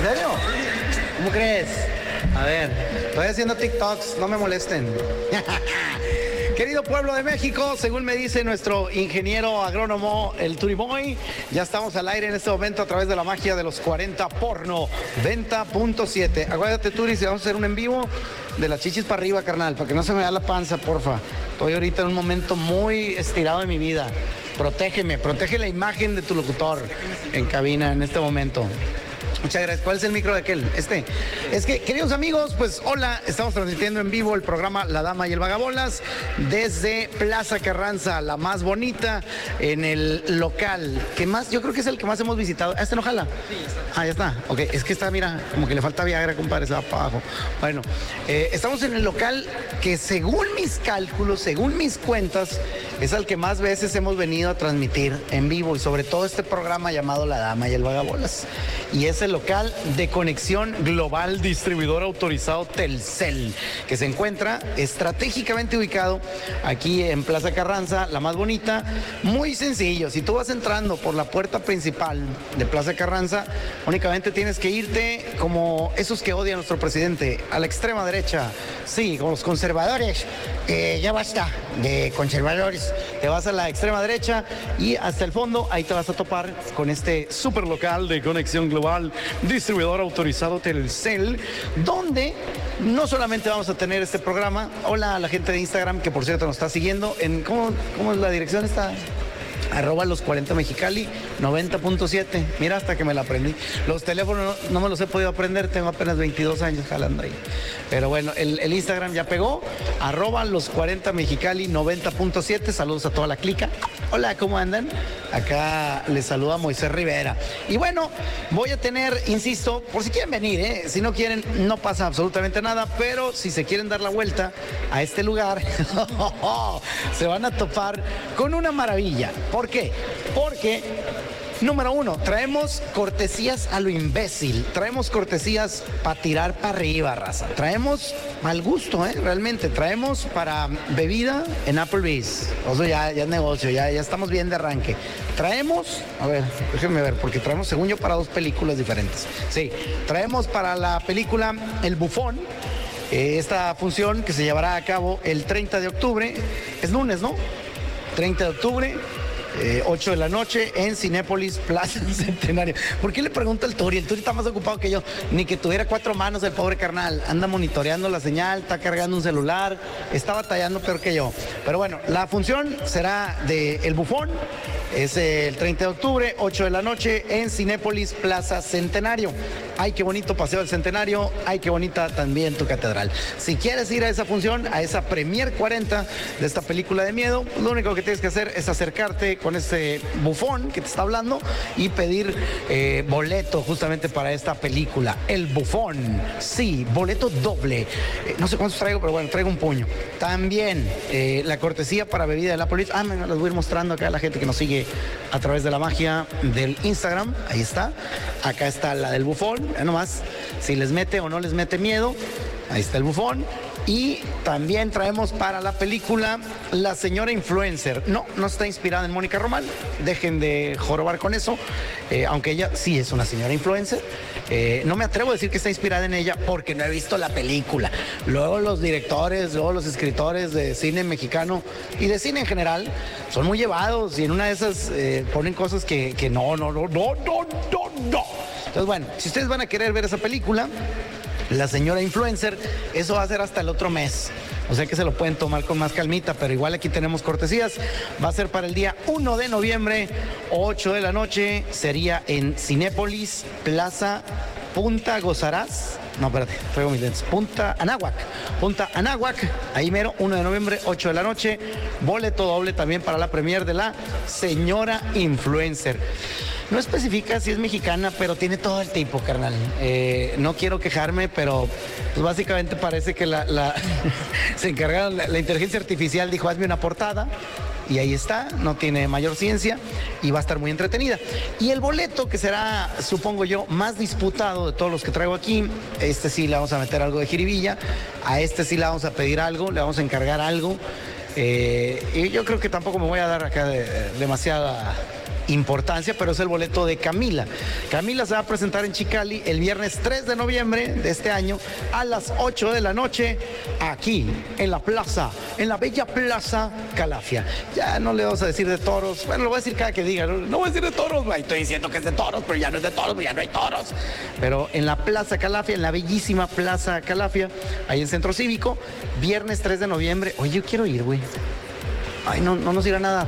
¿En serio? ¿Cómo crees? A ver, estoy haciendo TikToks, no me molesten. Querido pueblo de México, según me dice nuestro ingeniero agrónomo, el Turiboy, ya estamos al aire en este momento a través de la magia de los 40 porno, venta.7. Acuérdate, Turi, si vamos a hacer un en vivo de las chichis para arriba, carnal, para que no se me vea la panza, porfa. Estoy ahorita en un momento muy estirado de mi vida. Protégeme, protege la imagen de tu locutor en cabina en este momento. Muchas gracias. ¿Cuál es el micro de aquel? Este. Es que, queridos amigos, pues hola, estamos transmitiendo en vivo el programa La Dama y el Vagabolas desde Plaza Carranza, la más bonita, en el local. que más? Yo creo que es el que más hemos visitado. ¿Ah, ¿Este no jala? Sí, está. Ah, ya está. Ok, es que está, mira, como que le falta Viagra, compadre, se va para abajo. Bueno, eh, estamos en el local que según mis cálculos, según mis cuentas, es al que más veces hemos venido a transmitir en vivo y sobre todo este programa llamado La Dama y el Vagabolas. Y es el local de conexión global distribuidor autorizado Telcel, que se encuentra estratégicamente ubicado aquí en Plaza Carranza, la más bonita. Muy sencillo, si tú vas entrando por la puerta principal de Plaza Carranza, únicamente tienes que irte como esos que odian a nuestro presidente, a la extrema derecha, sí, como los conservadores. Eh, ya basta de conservadores. Te vas a la extrema derecha y hasta el fondo, ahí te vas a topar con este super local de conexión global distribuidor autorizado Telcel, donde no solamente vamos a tener este programa, hola a la gente de Instagram que por cierto nos está siguiendo, en ¿cómo, cómo es la dirección esta? Arroba los 40 Mexicali 90.7. Mira hasta que me la aprendí. Los teléfonos no, me los he podido aprender, tengo apenas 22 años jalando ahí. Pero bueno, el, el Instagram ya pegó, arroba los 40 Mexicali 90.7. Saludos a toda la clica. Hola, ¿cómo andan? Acá les saluda Moisés Rivera. Y bueno, voy a tener, insisto, por si quieren venir, ¿eh? si no quieren, no pasa absolutamente nada, pero si se quieren dar la vuelta a este lugar, se van a topar con una maravilla. ¿Por qué? Porque Número uno, traemos cortesías a lo imbécil. Traemos cortesías para tirar para arriba, raza. Traemos mal gusto, ¿eh? Realmente. Traemos para bebida en Applebee's. O sea, ya, es negocio, ya, ya estamos bien de arranque. Traemos, a ver, déjenme ver, porque traemos, según yo, para dos películas diferentes. Sí, traemos para la película El Bufón. esta función que se llevará a cabo el 30 de octubre. Es lunes, ¿no? 30 de octubre. Eh, 8 de la noche en Cinépolis Plaza Centenario. ¿Por qué le pregunto al Turi? El Turi está más ocupado que yo. Ni que tuviera cuatro manos el pobre carnal. Anda monitoreando la señal, está cargando un celular, está batallando peor que yo. Pero bueno, la función será de El Bufón. Es el 30 de octubre, 8 de la noche en Cinépolis Plaza Centenario. Ay, qué bonito paseo del Centenario. Ay, qué bonita también tu catedral. Si quieres ir a esa función, a esa Premier 40 de esta película de miedo, lo único que tienes que hacer es acercarte con ese bufón que te está hablando y pedir eh, boleto justamente para esta película. El bufón. Sí, boleto doble. Eh, no sé cuántos traigo, pero bueno, traigo un puño. También eh, la cortesía para bebida de la policía. Ah, me las voy a ir mostrando acá a la gente que nos sigue a través de la magia del Instagram. Ahí está. Acá está la del bufón. Ya nomás, si les mete o no les mete miedo, ahí está el bufón. Y también traemos para la película La señora influencer. No, no está inspirada en Mónica Román. Dejen de jorobar con eso. Eh, aunque ella sí es una señora influencer. Eh, no me atrevo a decir que está inspirada en ella porque no he visto la película. Luego los directores, luego los escritores de cine mexicano y de cine en general son muy llevados y en una de esas eh, ponen cosas que, que no, no, no, no, no, no, no. Entonces, bueno, si ustedes van a querer ver esa película, la señora influencer, eso va a ser hasta el otro mes. O sea que se lo pueden tomar con más calmita, pero igual aquí tenemos cortesías. Va a ser para el día 1 de noviembre, 8 de la noche. Sería en Cinépolis, Plaza Punta Gozarás. no, espérate, traigo mis lentes. Punta Anáhuac. Punta Anáhuac, ahí mero, 1 de noviembre, 8 de la noche. Boleto doble también para la premier de la señora influencer. No especifica si es mexicana, pero tiene todo el tipo, carnal. Eh, no quiero quejarme, pero pues básicamente parece que la, se encargaron, la, inteligencia artificial dijo, hazme una portada. Y ahí está, no tiene mayor ciencia y va a estar muy entretenida. Y el boleto, que será, supongo yo, más disputado de todos los que traigo aquí, este sí le vamos a meter algo de jiribilla, a este sí le vamos a pedir algo, le vamos a encargar algo. Eh, y yo creo que tampoco me voy a dar acá demasiada importancia, pero es el boleto de Camila. Camila se va a presentar en Chicali el viernes 3 de noviembre de este año a las 8 de la noche, aquí, en la plaza, en la bella plaza Calafia. Ya no le vamos a decir de toros, bueno, lo voy a decir cada que diga, no, voy a decir de toros, estoy diciendo que es de toros, pero ya no es de toros, ya no hay toros. Pero en la plaza Calafia, en la bellísima plaza Calafia, ahí en Centro Cívico, viernes 3 de noviembre. Oye, yo quiero ir, güey. Ay, no, no nos irá a nadar.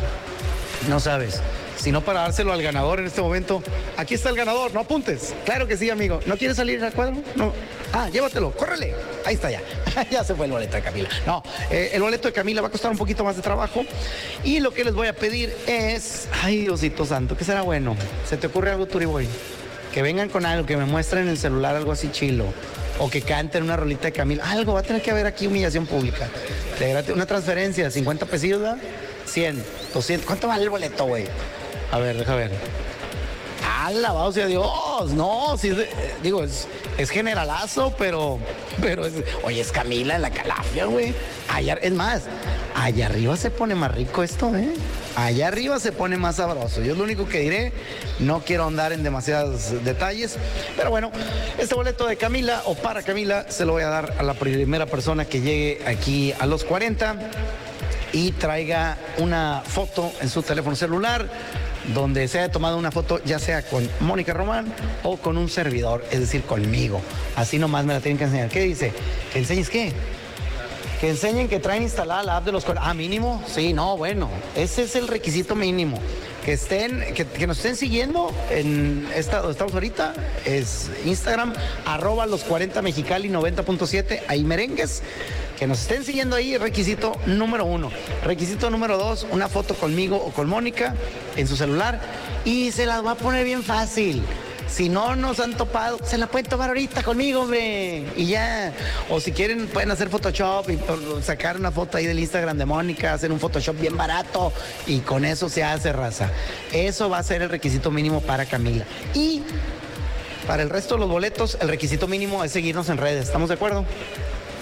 No sabes sino para dárselo al ganador en este momento. Aquí está el ganador, no apuntes. Claro que sí, amigo. ¿No quieres salir al cuadro? No. Ah, llévatelo, córrele. Ahí está ya. ya se fue el boleto de Camila. No, eh, el boleto de Camila va a costar un poquito más de trabajo. Y lo que les voy a pedir es, ay Diosito Santo, ¿qué será bueno? ¿Se te ocurre algo, Turiboy? Que vengan con algo, que me muestren en el celular algo así chilo. O que canten una rolita de Camila. Algo, va a tener que haber aquí humillación pública. Una transferencia, 50 pesos, ¿verdad? 100, 200. ¿Cuánto vale el boleto, güey? A ver, deja ver. Alabado sea Dios. No, sí, digo, es, generalazo, pero, pero es, oye, es Camila en la calafia, güey. Es más, allá arriba se pone más rico esto, ¿eh? Allá arriba se pone más sabroso. Yo es lo único que diré. No quiero andar en demasiados detalles. Pero bueno, este boleto de Camila o para Camila se lo voy a dar a la primera persona que llegue aquí a los 40 y traiga una foto en su teléfono celular donde se haya tomado una foto ya sea con Mónica Román o con un servidor, es decir, conmigo. Así nomás me la tienen que enseñar. ¿Qué dice? ¿Que enseñes qué? Que enseñen que traen instalada la app de los... Ah, mínimo. Sí, no, bueno. Ese es el requisito mínimo. Que estén, que, nos estén siguiendo en esta donde estamos ahorita, es Instagram, arroba los 40 mexicali 90.7, ahí merengues que nos estén siguiendo ahí, requisito número uno. Requisito número dos, una foto conmigo o con Mónica en su celular y se las va a poner bien fácil. Si no nos han topado, se la pueden tomar ahorita conmigo, hombre. Y ya. O si quieren, pueden hacer Photoshop y sacar una foto ahí del Instagram de Mónica, hacer un Photoshop bien barato y con eso se hace raza. Eso va a ser el requisito mínimo para Camila. Y para el resto de los boletos, el requisito mínimo es seguirnos en redes. ¿Estamos de acuerdo?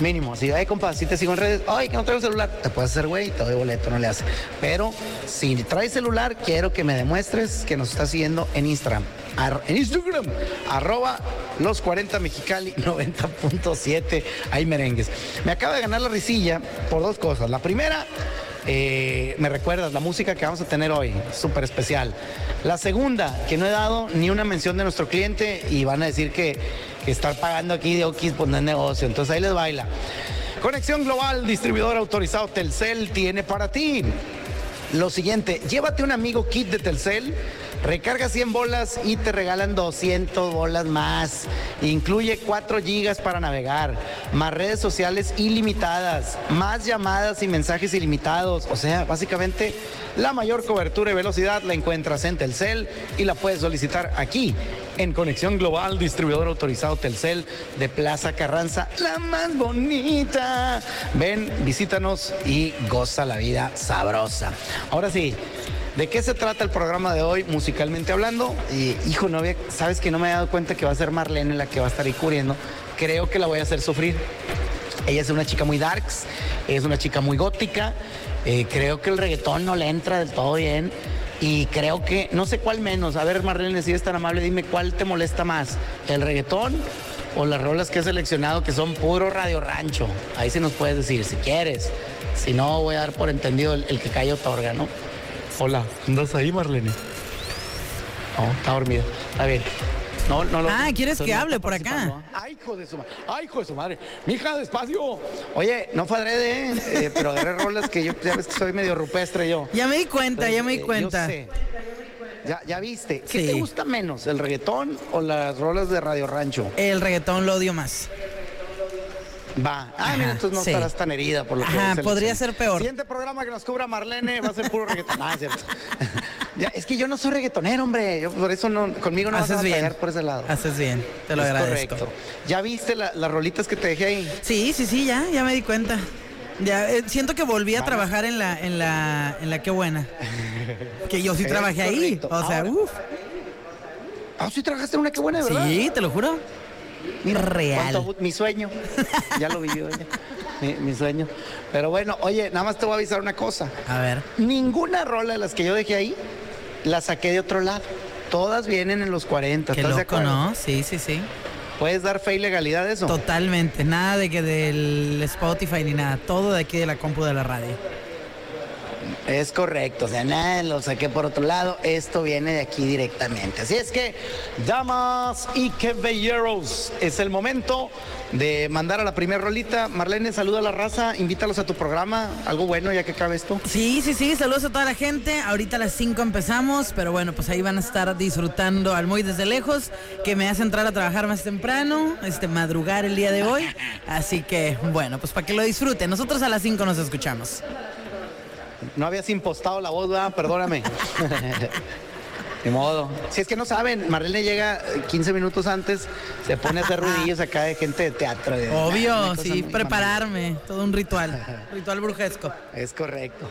Mínimo. Si, ay, compa, si te sigo en redes, ay, que no traigo celular, te puedes hacer güey, te doy boleto, no le hace. Pero si traes celular, quiero que me demuestres que nos estás siguiendo en Instagram. en Instagram, arroba los 40 Mexicali 90.7. Hay merengues. Me acaba de ganar la risilla por dos cosas. La primera, eh, me recuerdas la música que vamos a tener hoy, súper especial. La segunda, que no he dado ni una mención de nuestro cliente y van a decir que que estar pagando aquí de Oquis pues no es negocio. Entonces ahí les baila. Conexión Global, distribuidor autorizado Telcel, tiene para ti lo siguiente, llévate un amigo kit de Telcel, recarga 100 bolas y te regalan 200 bolas más. Incluye 4 gigas para navegar, más redes sociales ilimitadas, más llamadas y mensajes ilimitados. O sea, básicamente la mayor cobertura y velocidad la encuentras en Telcel y la puedes solicitar aquí en Conexión Global, distribuidor autorizado Telcel de Plaza Carranza, la más bonita. Ven, visítanos y goza la vida sabrosa. Ahora sí, ¿De qué se trata el programa de hoy, musicalmente hablando? Hijo, no sabes que no me he dado cuenta que va a ser Marlene la que va a estar ahí cubriendo. Creo que la voy a hacer sufrir. Ella es una chica muy darks, es una chica muy gótica. Eh, creo que el reggaetón no le entra del todo bien. Y creo que, no sé cuál menos. A ver, Marlene, si es tan amable, dime cuál te molesta más, el reggaetón o las rolas que he seleccionado que son puro radio rancho. Ahí sí nos puedes decir, si quieres. Si no, voy a dar por entendido el, que cayó otorga, ¿no? Hola, ¿andas ahí, Marlene? No, está dormida. Está bien. No, no lo, ah, ¿quieres que hable por acá? Ay, hijo de su madre. Ay, hijo de su madre. Mija, despacio. Oye, no fue adrede, ¿eh? pero agarré rolas que yo ya ves que soy medio rupestre yo. Ya me di cuenta, ya me di cuenta. Yo sé. Ya, ya viste. ¿Qué Sí. te gusta menos, el reggaetón o las rolas de Radio Rancho? El reggaetón lo odio más. Va. Ah, mira, entonces no sí. estarás tan herida por lo que Ajá, podría ser peor. Siguiente programa que nos cubra Marlene va a ser puro reggaetón. Es cierto. Ya, es que yo no soy reggaetonero, hombre. Yo por eso no, conmigo no vas a Haces bien. por ese lado. Haces bien. Te lo Es agradezco. correcto. ¿Ya viste la- las rolitas que te dejé ahí? Sí, sí, sí, ya, ya me di cuenta. Ya, eh, siento que volví a trabajar en la, en la, en la qué buena. Que yo sí Es trabajé ahí. O sea, uff. Ah, sí trabajaste en una que buena, verdad. Sí, te lo juro. Mira, Real. cuánto mi sueño. ya lo vi yo. ya. Mi, mi sueño. Pero bueno, oye, nada más te voy a avisar una cosa. A ver. Ninguna rola de las que yo dejé ahí la saqué de otro lado. Todas vienen en los 40. Qué ¿Estás de loco, acuerdo? ¿no? Sí, sí, sí. ¿Puedes dar fe y legalidad de eso? Totalmente. Nada de que del Spotify ni nada. Todo de aquí de la compu de la radio. Es correcto, o sea, nada, lo saqué por otro lado, esto viene de aquí directamente. Así es que, damas y caballeros, es el momento de mandar a la primera rolita. Marlene, saluda a la raza, invítalos a tu programa, algo bueno ya que acabe esto. Sí, sí, sí, saludos a toda la gente. Ahorita a las 5 empezamos, pero bueno, pues ahí van a estar disfrutando al muy desde lejos, que me hace entrar a trabajar más temprano, este madrugar el día de hoy. Así que, bueno, pues para que lo disfruten. Nosotros a las 5 nos escuchamos. No habías impostado la voz, ¿verdad? Perdóname. De modo. Si es que no saben, Marlene llega eh, 15 minutos antes, se pone a hacer ruidillos acá de gente de teatro. de- Obvio, sí, prepararme, todo un ritual, ritual brujesco. Es correcto.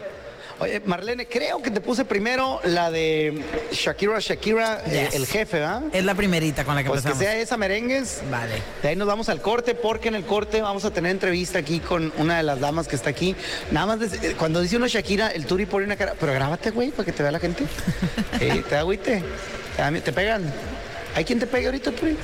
Oye, Marlene, creo que te puse primero la de Shakira, Shakira, eh, el jefe, ¿verdad? Es la primerita con la que Pues que empezamos. sea esa merengues. Vale. De ahí nos vamos al corte, porque en el corte vamos a tener entrevista aquí con una de las damas que está aquí. Nada más, eh, cuando dice uno Shakira, el Turi pone una cara. Pero grábate, güey, para que te vea la gente. Eh, te agüite. Te, te pegan. ¿Hay quien te pegue ahorita, Turi?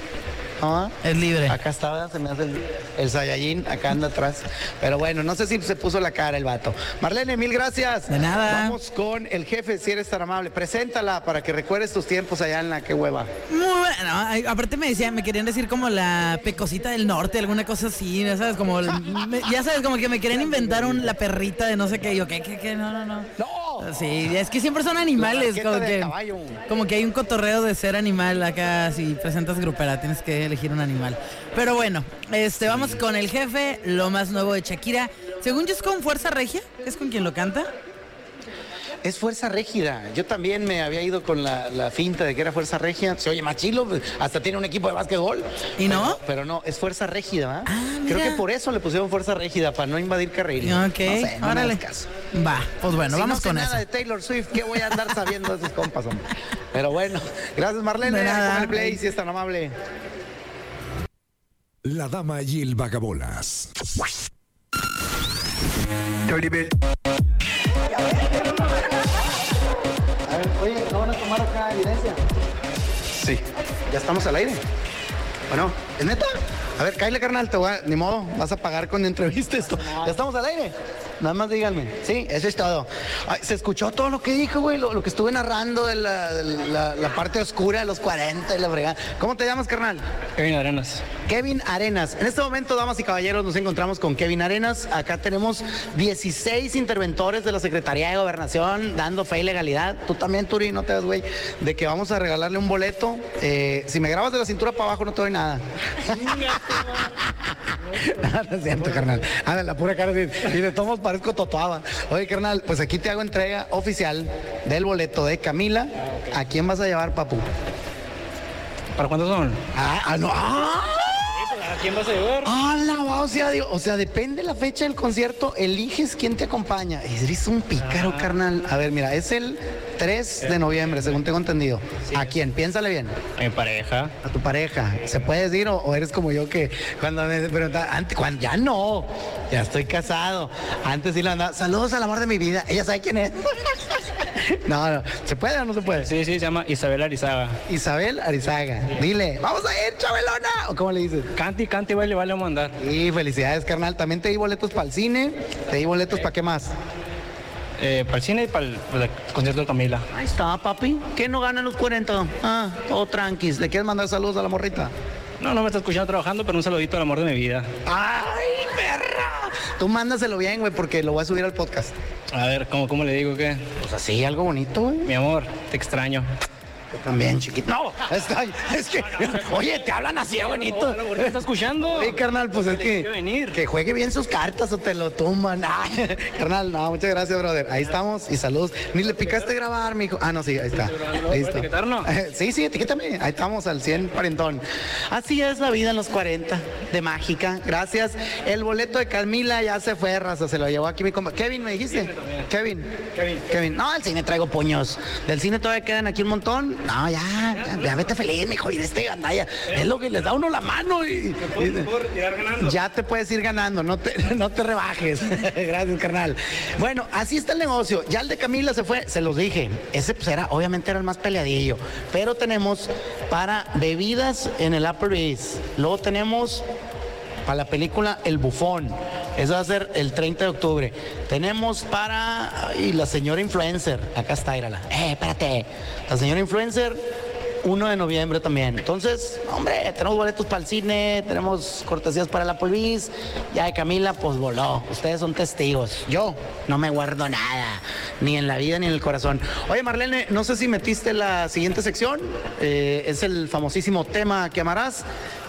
¿No? Es libre. Acá está, se me hace el, el Saiyajin, acá anda atrás. Pero bueno, no sé si se puso la cara el vato. Marlene, mil gracias. De nada. Vamos con el jefe, si eres tan amable. Preséntala para que recuerdes tus tiempos allá en la que hueva. Muy bueno. Aparte me decían, me querían decir como la pecosita del norte, alguna cosa así, ya sabes, como, el- me- ya sabes, como que me querían inventar un, la perrita de no sé qué. Y yo, ¿qué, qué, qué? No, no, no. ¡No! Sí, es que siempre son animales, que, caballo. como que hay un cotorreo de ser animal acá, si presentas grupera, tienes que elegir un animal. Pero bueno, este, vamos con el jefe, lo más nuevo de Shakira. Según yo es con Fuerza Regia, es con quien lo canta. Es fuerza rígida. Yo también me había ido con la, la finta de que era fuerza rígida. Se oye más chilo, pues, hasta tiene un equipo de básquetbol. ¿Y no? Pero, pero no, es fuerza rígida, ¿verdad? Ah, Creo que por eso le pusieron fuerza rígida, para no invadir carril. Ok, no sé, no me órale. hagas caso. Va, pues bueno, Si vamos no sé con nada eso. de Taylor Swift, ¿qué voy a andar sabiendo de esos compas, hombre? Pero bueno, gracias Marlene, con el play, si es tan amable. La dama y el vagabolas. Tomar acá evidencia? Sí. Ya estamos al aire. Bueno, ¿es neta? A ver, cállale, carnal, te voy a- ni modo, vas a pagar con entrevista esto. Ya estamos al aire. Nada más díganme. Sí, eso es todo. Ay, se escuchó todo lo que dijo, güey, lo, lo que estuve narrando de la, de la- la parte oscura de los 40 y la fregada. ¿Cómo te llamas, carnal? Kevin Arenas. Kevin Arenas. En este momento, damas y caballeros, nos encontramos con Kevin Arenas. Acá tenemos 16 interventores de la Secretaría de Gobernación dando fe y legalidad. Tú también, Turi, no te das, güey, de que vamos a regalarle un boleto. Eh, si me grabas de la cintura para abajo, no te doy nada. no, no es cierto, carnal. De la pura cara, y de todos parezco totoaba. Oye, carnal, pues aquí te hago entrega oficial del boleto de Camila. ¿A quién vas a llevar, papu? ¿Para cuántos son? Ah, ah, no. ¡Ah! ¿A quién vas a llevar? Ah, o sea, digo, o sea, depende la fecha del concierto, eliges quién te acompaña. Eres un pícaro, carnal. A ver, mira, es el 3 de noviembre, según tengo entendido. ¿A quién? Piénsale bien. A mi pareja. A tu pareja. ¿Se puede decir o, o eres como yo que cuando me preguntan, antes, cuando ya no, ya estoy casado. Antes sí la andaba, saludos al amor de mi vida. Ella sabe quién es. no, no, ¿se puede o no se puede? Sí, sí, se llama Isabel Arizaga. Isabel Arizaga. Dile, vamos a ir, chabelona. ¿O cómo le dices? Canti, canti, baile, vale a mandar. Y felicidades, carnal. También te di boletos para el cine. Te di boletos para qué más. Eh, para el cine y para el, para el concierto de Camila. Ahí está, papi. ¿Qué no ganan los 40? Ah, todo tranquis. ¿Le quieres mandar saludos a la morrita? No, no me está escuchando trabajando, pero un saludito al amor de mi vida. ¡Ay, perra! Tú mándaselo bien, güey, porque lo voy a subir al podcast. A ver, ¿cómo, cómo le digo qué? Pues así, algo bonito, güey. Mi amor, te extraño. También, chiquito. No, estoy, es que, oye, te hablan así, bonito. ¿Por qué está escuchando? Oye, carnal, pues es que, que juegue bien sus cartas o te lo tumban. Ay, carnal, no, muchas gracias, brother. Ahí estamos y saludos. Ni le picaste grabar, mijo. Ah, no, sí, ahí está. Ahí está. Sí, sí, etiquétame. Ahí estamos al 100 parentón. Así es la vida en los 40, de mágica. Gracias. El boleto de Camila ya se fue, raza, se lo llevó aquí mi compa. Kevin, ¿me dijiste? Kevin. Kevin. Kevin. No, al cine traigo puños. Del cine todavía quedan aquí un montón. No, ya, ya, ya vete feliz, mijo, y de este gandalla. Es lo que les da uno la mano y... y- Puedo retirar ganando. ya te puedes ir ganando, no te, no te rebajes. Gracias, carnal. Bueno, así está el negocio. Ya el de Camila se fue, se los dije. Ese pues era, obviamente era el más peleadillo. Pero tenemos para bebidas en el Applebee's. Luego tenemos para la película El Bufón. Eso va a ser el 30 de octubre. Tenemos para. La señora influencer. Acá está, írala. Eh, espérate. La señora influencer. 1 de noviembre también. Entonces, hombre, tenemos boletos para el cine, tenemos cortesías para la Polvis. Ya de Camila, pues voló. Ustedes son testigos. Yo no me guardo nada, ni en la vida ni en el corazón. Oye, Marlene, no sé si metiste la siguiente sección. Eh, es el famosísimo tema que amarás.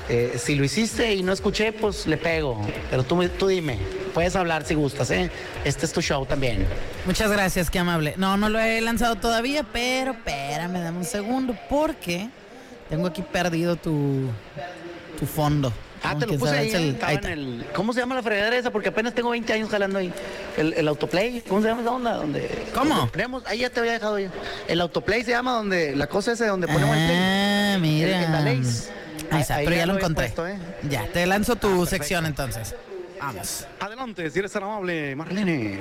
Eh, si lo hiciste y no escuché, pues le pego. Pero tú, tú dime, puedes hablar si gustas, ¿eh? Este es tu show también. Muchas gracias, qué amable. No, no lo he lanzado todavía, pero espérame, dame un segundo, porque tengo aquí perdido tu, tu fondo. Ah, te lo puse ahí, el- estaba ahí en está. el- ¿Cómo se llama la fregadera esa? Porque apenas tengo 20 años jalando ahí. El, el autoplay, ¿cómo se llama esa onda? Donde, ¿Cómo? donde ponemos- ahí ya te había dejado yo. El autoplay se llama donde, la cosa esa donde ponemos el play. Ah, mira. El- pero ya ya lo encontré. puesto, ¿eh? Ya, te lanzo tu perfecto. sección entonces. Vamos. Adelante, si eres tan amable, Marlene.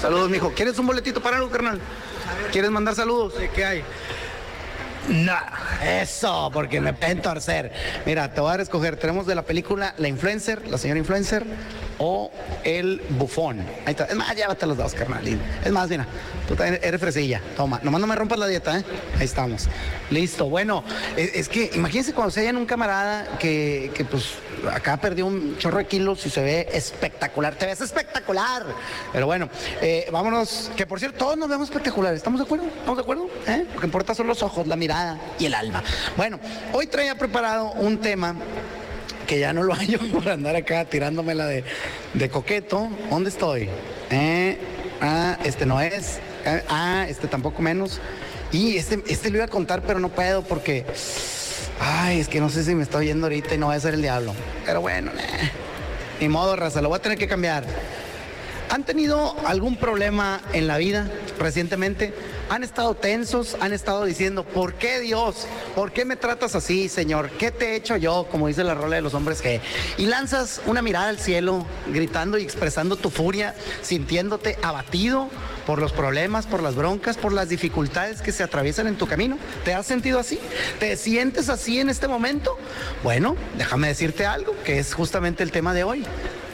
Saludos, mijo. ¿Quieres un boletito para algo, carnal? ¿Quieres mandar saludos? ¿Qué hay? No, eso, porque me pueden torcer. Mira, te voy a escoger. Tenemos de la película La Influencer, la señora Influencer, o El Bufón. Ahí está. Es más, llévate los dos, carnal. Es más, mira, tú también eres fresilla. Toma, nomás no me rompas la dieta, ¿eh? Ahí estamos. Listo. Bueno, es, es que imagínense cuando se hayan un camarada que, que, pues acá perdió un chorro de kilos y se ve espectacular. Te ves espectacular. Pero bueno, eh, vámonos. Que por cierto, todos nos vemos espectaculares. ¿Estamos de acuerdo? ¿Estamos de acuerdo? ¿Eh? Importa son los ojos, la mirada y el alma. Bueno, hoy traía preparado un tema que ya no lo hallo por andar acá tirándomela de, de coqueto. ¿Dónde estoy? Eh, ah, este no es. Eh, Ah, este tampoco menos. Y este, este lo iba a contar, pero no puedo porque. Ay, es que no sé si me está oyendo ahorita y no va a ser el diablo. Pero bueno, eh, ni modo, raza, lo voy a tener que cambiar. ¿Han tenido algún problema en la vida recientemente? ¿Han estado tensos? ¿Han estado diciendo, ¿por qué Dios? ¿Por qué me tratas así, Señor? ¿Qué te he hecho yo? Como dice la rola de los hombres que... Y lanzas una mirada al cielo, gritando y expresando tu furia, sintiéndote abatido por los problemas, por las broncas, por las dificultades que se atraviesan en tu camino. ¿Te has sentido así? ¿Te sientes así en este momento? Bueno, déjame decirte algo, que es justamente el tema de hoy.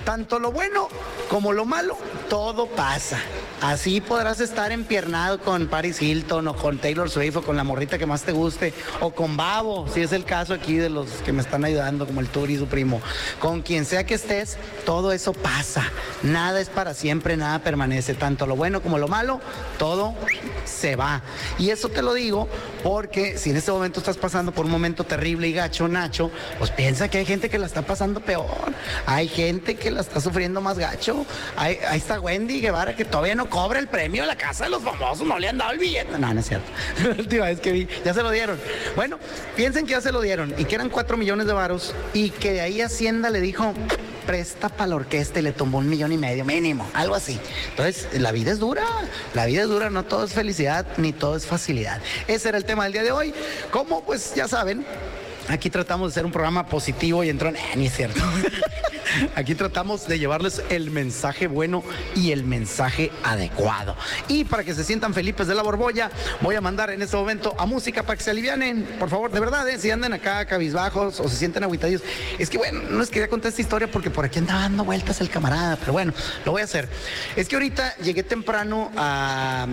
Tanto lo bueno como lo malo, todo pasa. Así podrás estar empiernado con Paris Hilton o con Taylor Swift o con la morrita que más te guste o con Babo, si es el caso aquí de los que me están ayudando, como el Turi y su primo. Con quien sea que estés, todo eso pasa. Nada es para siempre, nada permanece. Tanto lo bueno como lo malo, todo se va. Y eso te lo digo porque si en este momento estás pasando por un momento terrible y gacho, Nacho, pues piensa que hay gente que la está pasando peor. Hay gente que la está sufriendo más gacho. Ahí está Wendy Guevara que todavía no cobra el premio de la casa de los famosos, no le han dado el billete. No, no es cierto. La última vez que vi, ya se lo dieron. Bueno, piensen que ya se lo dieron y que eran cuatro millones de varos y que de ahí Hacienda le dijo, presta para la orquesta y le tumbó un millón y medio mínimo, algo así. Entonces, la vida es dura, la vida es dura, no todo es felicidad ni todo es facilidad. Ese era el tema del día de hoy. Como pues ya saben, Aquí tratamos de hacer un programa positivo y entró, eh, ni es cierto. Aquí tratamos de llevarles el mensaje bueno y el mensaje adecuado. Y para que se sientan felices de la borbolla, voy a mandar en este momento a música para que se alivianen. Por favor, de verdad, ¿eh? si andan acá cabizbajos o se sienten aguitadillos. Es que bueno, no les quería contar esta historia porque por aquí anda dando vueltas el camarada, pero bueno, lo voy a hacer. Es que ahorita llegué temprano a,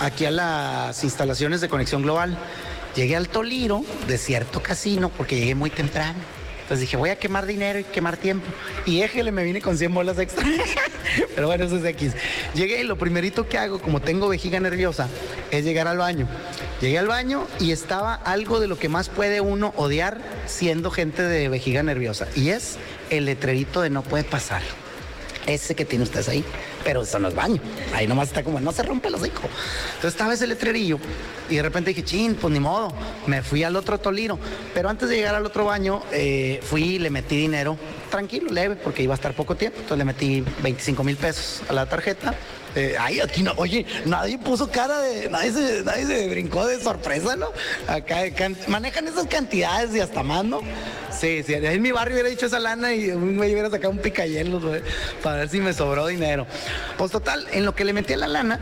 aquí a las instalaciones de Conexión Global. Llegué al Toliro, de cierto casino, porque llegué muy temprano. Entonces dije, voy a quemar dinero y quemar tiempo. Y éjele, me vine con 100 bolas extra. Pero bueno, eso es X. Llegué y lo primerito que hago, como tengo vejiga nerviosa, es llegar al baño. Llegué al baño y estaba algo de lo que más puede uno odiar siendo gente de vejiga nerviosa. Y es el letrerito de no puede pasar. Ese que tiene usted ahí. Pero eso no es baño. Ahí nomás está como, no se rompe el hocico. Entonces estaba ese letrerillo y de repente dije, chin, pues ni modo. Me fui al otro toliro. Pero antes de llegar al otro baño, eh, fui y le metí dinero tranquilo, leve, porque iba a estar poco tiempo. Entonces le metí 25 mil pesos a la tarjeta. Eh, ay, aquí no, oye, nadie puso cara de, nadie se, nadie se brincó de sorpresa, ¿no? Acá manejan esas cantidades y hasta más, ¿no? Sí, sí, en mi barrio hubiera dicho esa lana y güey hubiera sacado un picayelo, güey, para ver si me sobró dinero. Pues total, en lo que le metí a la lana,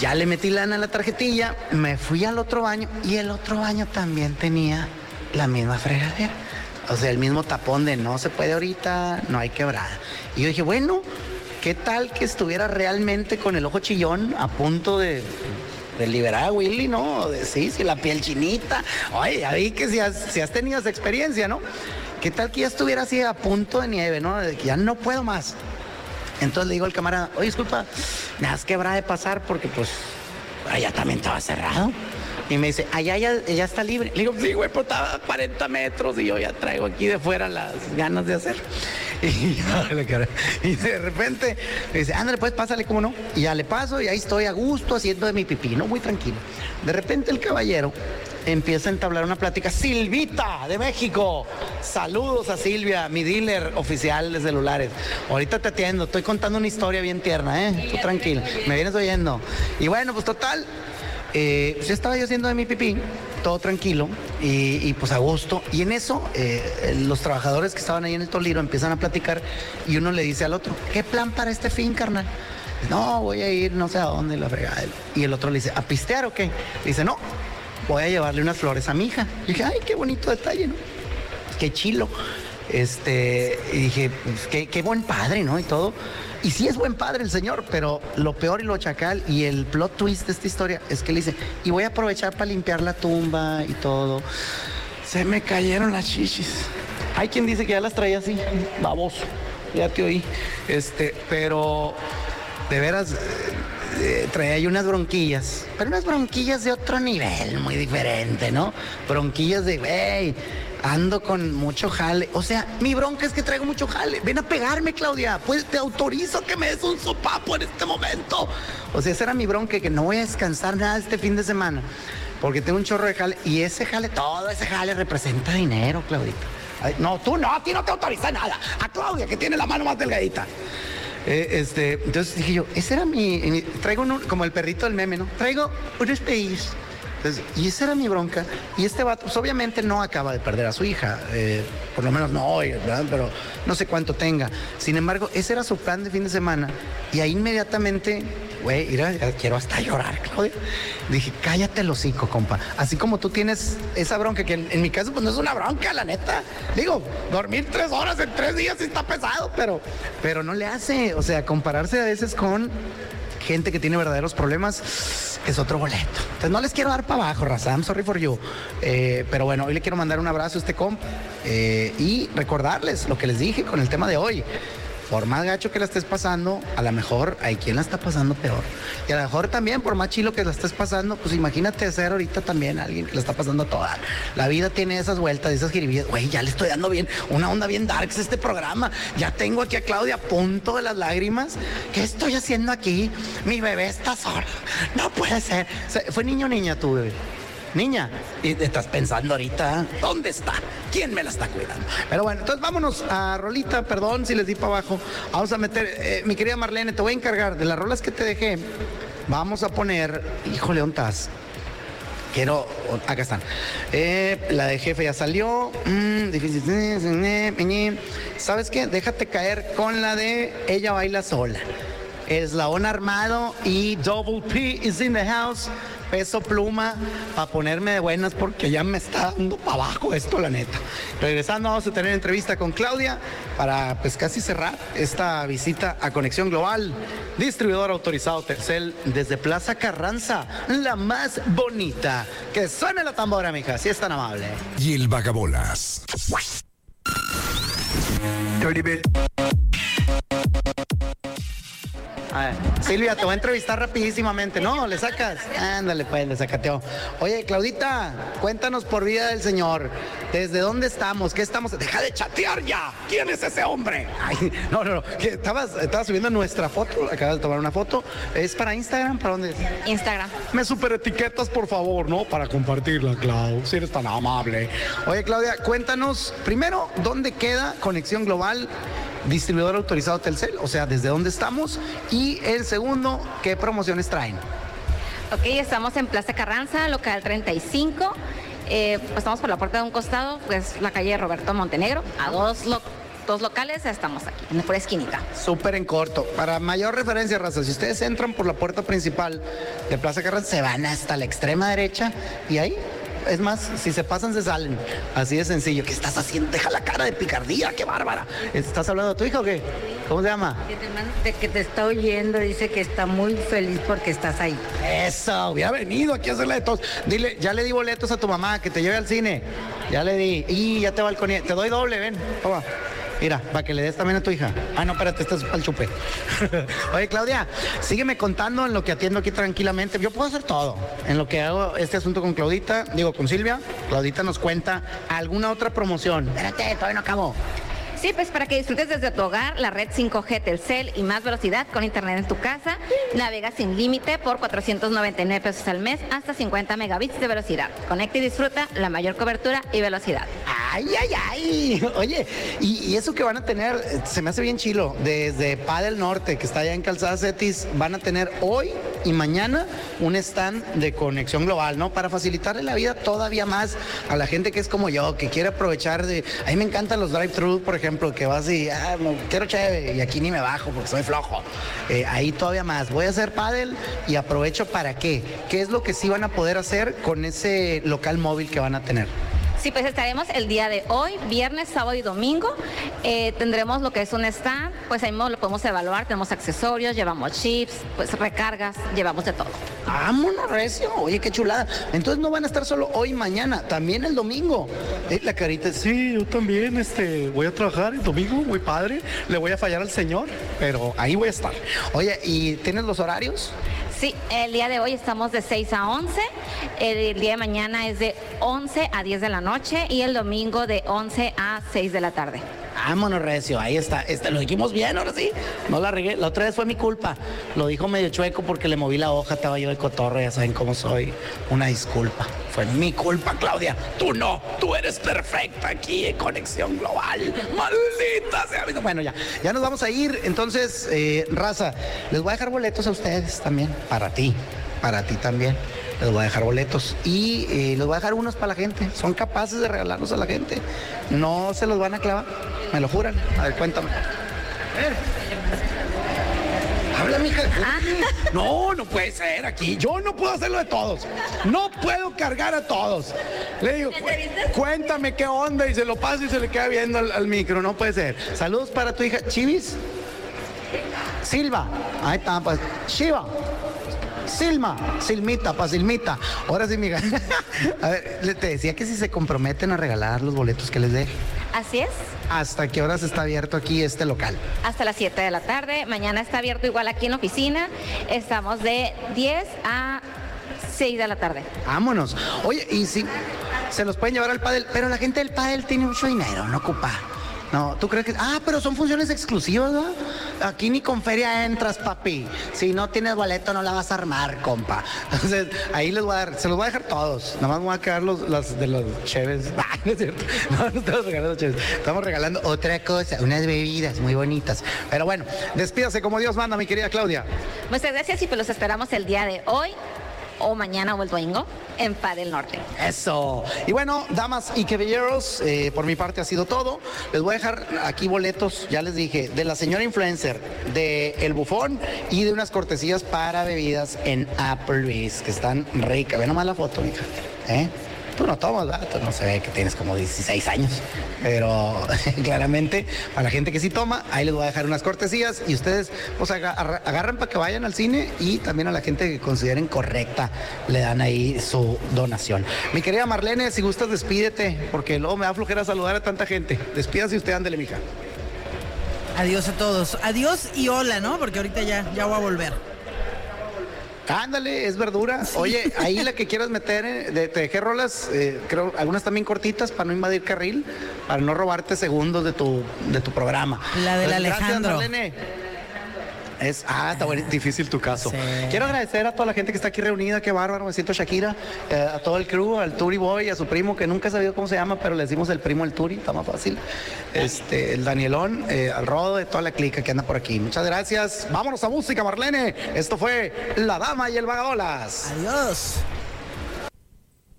ya le metí lana a la tarjetilla, me fui al otro baño y el otro baño también tenía la misma fregadera. O sea, el mismo tapón de no se puede ahorita, no hay quebrada. Y yo dije, bueno, ¿qué tal que estuviera realmente con el ojo chillón a punto de, liberar a Willy, no? De, sí, sí, la piel chinita. Oye, ya que si has, tenido esa experiencia, ¿no? ¿Qué tal que ya estuviera así a punto de nieve, ¿no? De que ya no puedo más. Entonces le digo al camarada, oye, disculpa, me has quebrado de pasar porque pues allá también estaba cerrado. Y me dice, allá ya, ya está libre. Le digo, sí, güey, pero estaba a 40 metros y yo ya traigo aquí de fuera las ganas de hacer. Y, y de repente me dice, ándale, pues pásale, ¿cómo no? Y ya le paso y ahí estoy a gusto haciendo de mi pipí, ¿no? Muy tranquilo. De repente el caballero empieza a entablar una plática. Silvita, de México. Saludos a Silvia, mi dealer oficial de celulares. Ahorita te atiendo, estoy contando una historia bien tierna, ¿eh? Tú tranquilo, me vienes oyendo. Y bueno, pues total, eh, pues estaba yo haciendo de mi pipí, todo tranquilo y, pues a gusto. Y en eso, eh, los trabajadores que estaban ahí en el Toliro empiezan a platicar y uno le dice al otro, ¿qué plan para este fin, carnal? No, voy a ir no sé a dónde, la fregada. Y el otro le dice, ¿a pistear o qué? dice, no, voy a llevarle unas flores a mi hija. Y dije, ay, qué bonito detalle, ¿no? Qué chilo. Este, y dije, pues, qué, qué buen padre, ¿no? Y todo. Y sí es buen padre el señor, pero lo peor y lo chacal y el plot twist de esta historia es que le dice, y voy a aprovechar para limpiar la tumba y todo. Se me cayeron las chichis. Hay quien dice que ya las traía así, baboso. Ya te oí. Este, pero de veras, eh, traía ahí unas bronquillas, pero unas bronquillas de otro nivel, muy diferente, ¿no? Bronquillas de, güey, ando con mucho jale. O sea, mi bronca es que traigo mucho jale. Ven a pegarme, Claudia. Pues te autorizo que me des un sopapo en este momento. O sea, esa era mi bronca, que no voy a descansar nada este fin de semana. Porque tengo un chorro de jale. Y ese jale, todo ese jale representa dinero, Claudita. No, tú no, a ti no te autoriza nada. A Claudia, que tiene la mano más delgadita. Eh, este, entonces dije yo, ese era mi, traigo un- como el perrito del meme, ¿no? Traigo unos pellizcos. Y esa era mi bronca. Y este vato, pues obviamente no acaba de perder a su hija. eh, por lo menos no hoy. Pero no sé cuánto tenga. Sin embargo, ese era su plan de fin de semana. Y ahí inmediatamente, güey, quiero hasta llorar, Claudia. Dije, cállate el hocico, compa. Así como tú tienes esa bronca, que en, en mi caso, pues no es una bronca, la neta. Digo, dormir tres horas en tres días sí está pesado, pero, pero no le hace. O sea, compararse a veces con gente que tiene verdaderos problemas es otro boleto. Entonces no les quiero dar para abajo, raza. I'm sorry for you. Eh, pero bueno, hoy le quiero mandar un abrazo a este comp eh, y recordarles lo que les dije con el tema de hoy. Por más gacho que la estés pasando, a lo mejor hay quien la está pasando peor. Y a lo mejor también, por más chilo que la estés pasando, pues imagínate ser ahorita también alguien que la está pasando toda. La vida tiene esas vueltas, esas jiribillas. Güey, ya le estoy dando bien, una onda bien darks este programa. Ya tengo aquí a Claudia a punto de las lágrimas. ¿Qué estoy haciendo aquí? Mi bebé está sola. No puede ser. ¿Fue niño o niña tu bebé? Niña, estás pensando ahorita, ¿dónde está? ¿Quién me la está cuidando? Pero bueno, entonces vámonos a Rolita, perdón si les di para abajo. Vamos a meter, eh, mi querida Marlene, te voy a encargar de las rolas que te dejé. Vamos a poner, híjole, ¿dónde estás? quiero, acá están. Eh, la de jefe ya salió. Mm, difícil. ¿Sabes qué? Déjate caer con la de ella baila sola. Eslabón armado y Double P is in the house. Peso pluma para ponerme de buenas porque ya me está dando para abajo esto, la neta. Regresando, vamos a tener entrevista con Claudia para pues casi cerrar esta visita a Conexión Global. Distribuidor autorizado Tercel desde Plaza Carranza, la más bonita. Que suene la tambora, mija, si es tan amable. Y el vagabolas. A ver, Silvia, te voy a entrevistar rapidísimamente. No, le sacas. Ándale, pues, le sacateo. Oye, Claudita, cuéntanos por vida del Señor. ¿Desde dónde estamos? ¿Qué estamos? Deja de chatear ya. ¿Quién es ese hombre? Ay, no, no, no. ¿Qué? Estabas, estabas subiendo nuestra foto. Acabas de tomar una foto. ¿Es para Instagram? ¿Para dónde es? Instagram. Me super etiquetas, por favor, ¿no? Para compartirla, Clau. Si eres tan amable. Oye, Claudia, cuéntanos primero dónde queda Conexión Global, distribuidor autorizado Telcel, o sea, desde dónde estamos. Y el segundo, ¿qué promociones traen? Ok, estamos en Plaza Carranza, local 35. Eh, pues estamos por la puerta de un costado, pues la calle Roberto Montenegro. A dos, lo- dos locales estamos aquí, en la esquinita. Súper en corto. Para mayor referencia, raza, si ustedes entran por la puerta principal de Plaza Carranza, se van hasta la extrema derecha y ahí, es más, si se pasan, se salen. Así de sencillo. ¿Qué estás haciendo? Deja la cara de picardía, qué bárbara. ¿Estás hablando de tu hija o qué? ¿Cómo se llama? De que te está oyendo, dice que está muy feliz porque estás ahí. Eso, hubiera venido aquí a hacerle de todos. Dile, ya le di boletos a tu mamá que te lleve al cine. Ya le di. Y ya te balconé. Te doy doble, ven. Toma. Mira, para que le des también a tu hija. Ah, no, espérate, estás al chupe. Oye, Claudia, sígueme contando en lo que atiendo aquí tranquilamente. Yo puedo hacer todo. En lo que hago este asunto con Claudita, digo, con Silvia. Claudita nos cuenta alguna otra promoción. Espérate, todavía no acabo. Sí, pues para que disfrutes desde tu hogar la red 5G Telcel y más velocidad con internet en tu casa. Navega sin límite por 499 pesos al mes hasta 50 megabits de velocidad. Conecta y disfruta la mayor cobertura y velocidad. Ay, ay, ay. Oye, y, eso que van a tener, eh, se me hace bien chilo. Desde Pa del Norte, que está allá en Calzada Cetis, van a tener hoy y mañana un stand de conexión global, ¿no? Para facilitarle la vida todavía más a la gente que es como yo, que quiere aprovechar de. A mí me encantan los drive-thru, por ejemplo, que vas y, ah, quiero chévere, y aquí ni me bajo porque soy flojo. Eh, ahí todavía más. Voy a hacer paddle y aprovecho para qué. ¿Qué es lo que sí van a poder hacer con ese local móvil que van a tener? Sí, pues estaremos el día de hoy, viernes, sábado y domingo. Eh, tendremos lo que es un stand, pues ahí mismo lo podemos evaluar. Tenemos accesorios, llevamos chips, pues recargas, llevamos de todo. Vámonos, recio. Oye, qué chulada. Entonces no van a estar solo hoy y mañana, también el domingo. Eh, la carita, sí, yo también este, voy a trabajar el domingo, muy padre. Le voy a fallar al señor, pero ahí voy a estar. Oye, ¿y tienes los horarios? Sí, el día de hoy estamos de 6 a 11, el día de mañana es de 11 a 10 de la noche y el domingo de 11 a 6 de la tarde. Vámonos, recio, ahí está. Este, lo dijimos bien, ahora sí. No la regué. La otra vez fue mi culpa. Lo dijo medio chueco porque le moví la hoja, estaba yo de cotorro, ya saben cómo soy. Una disculpa. Fue mi culpa, Claudia. Tú no, tú eres perfecta aquí en Conexión Global. Maldita sea. Bueno, ya, ya nos vamos a ir. Entonces, eh, raza, les voy a dejar boletos a ustedes también. Para ti, para ti también. Les voy a dejar boletos y eh, les voy a dejar unos para la gente. Son capaces de regalarlos a la gente. No se los van a clavar. Me lo juran. A ver, cuéntame. A ver. Habla, mija. No, no puede ser aquí. Yo no puedo hacerlo de todos. No puedo cargar a todos. Le digo, "Cu- cuéntame qué onda y se lo paso y se le queda viendo al, al micro. No puede ser. Saludos para tu hija. Chivis. Silva. Ahí está, pues. Shiva. Silma, Silmita, pa' Silmita. Ahora sí, mija. A ver, le- te decía que si se comprometen a regalar los boletos que les dé, Así es, ¿hasta qué horas está abierto aquí este local? hasta las 7 de la tarde. Mañana está abierto igual aquí en la oficina. Estamos de 10 a 6 de la tarde. Vámonos. Oye, y si se los pueden llevar al pádel, pero la gente del pádel tiene mucho dinero, no ocupa. No, ¿tú crees que...? Ah, pero son funciones exclusivas, ¿no? Aquí ni con feria entras, papi. Si no tienes boleto, no la vas a armar, compa. Entonces, ahí les voy a dar, se los voy a dejar todos. Nada más me voy a quedar los, las de los cheves. Ah, no es cierto. No, no estamos regalando cheves. Estamos regalando otra cosa, unas bebidas muy bonitas. Pero bueno, despídase como Dios manda, mi querida Claudia. Muchas gracias y pues los esperamos el día de hoy. O mañana o el domingo en Pa del Norte. Eso. Y bueno, damas y caballeros, eh, por mi parte ha sido todo. Les voy a dejar aquí boletos, ya les dije, de la señora influencer, de El Bufón y de unas cortesías para bebidas en Applebee's, que están ricas. Ve nomás la foto, mija. ¿Eh? Tú no tomas, no se ve que tienes como 16 años. Pero claramente, para la gente que sí toma, ahí les voy a dejar unas cortesías y ustedes pues aga- arra- agarran para que vayan al cine y también a la gente que consideren correcta le dan ahí su donación. Mi querida Marlene, si gustas, despídete, porque luego me da flojera saludar a tanta gente. Despídase usted, ándele, mija. Adiós a todos. Adiós y hola, ¿no? Porque ahorita ya, ya voy a volver. Ándale, es verdura. Oye, ahí la que quieras meter, eh, de- te dejé rolas, eh, creo, algunas también cortitas para no invadir carril, para no robarte segundos de tu, de tu programa. La del Pues, gracias, Alejandro. Marlene. Es, ah, está difícil tu caso. Quiero agradecer a toda la gente que está aquí reunida, qué bárbaro, me siento Shakira, eh, a todo el crew, al Turi Boy, a su primo, que nunca he sabido cómo se llama, pero le decimos el primo el Turi, está más fácil. Este, el Danielón, eh, al Rodo, de toda la clica que anda por aquí. Muchas gracias. Vámonos a música, Marlene. Esto fue La Dama y el Vagabolas. Adiós.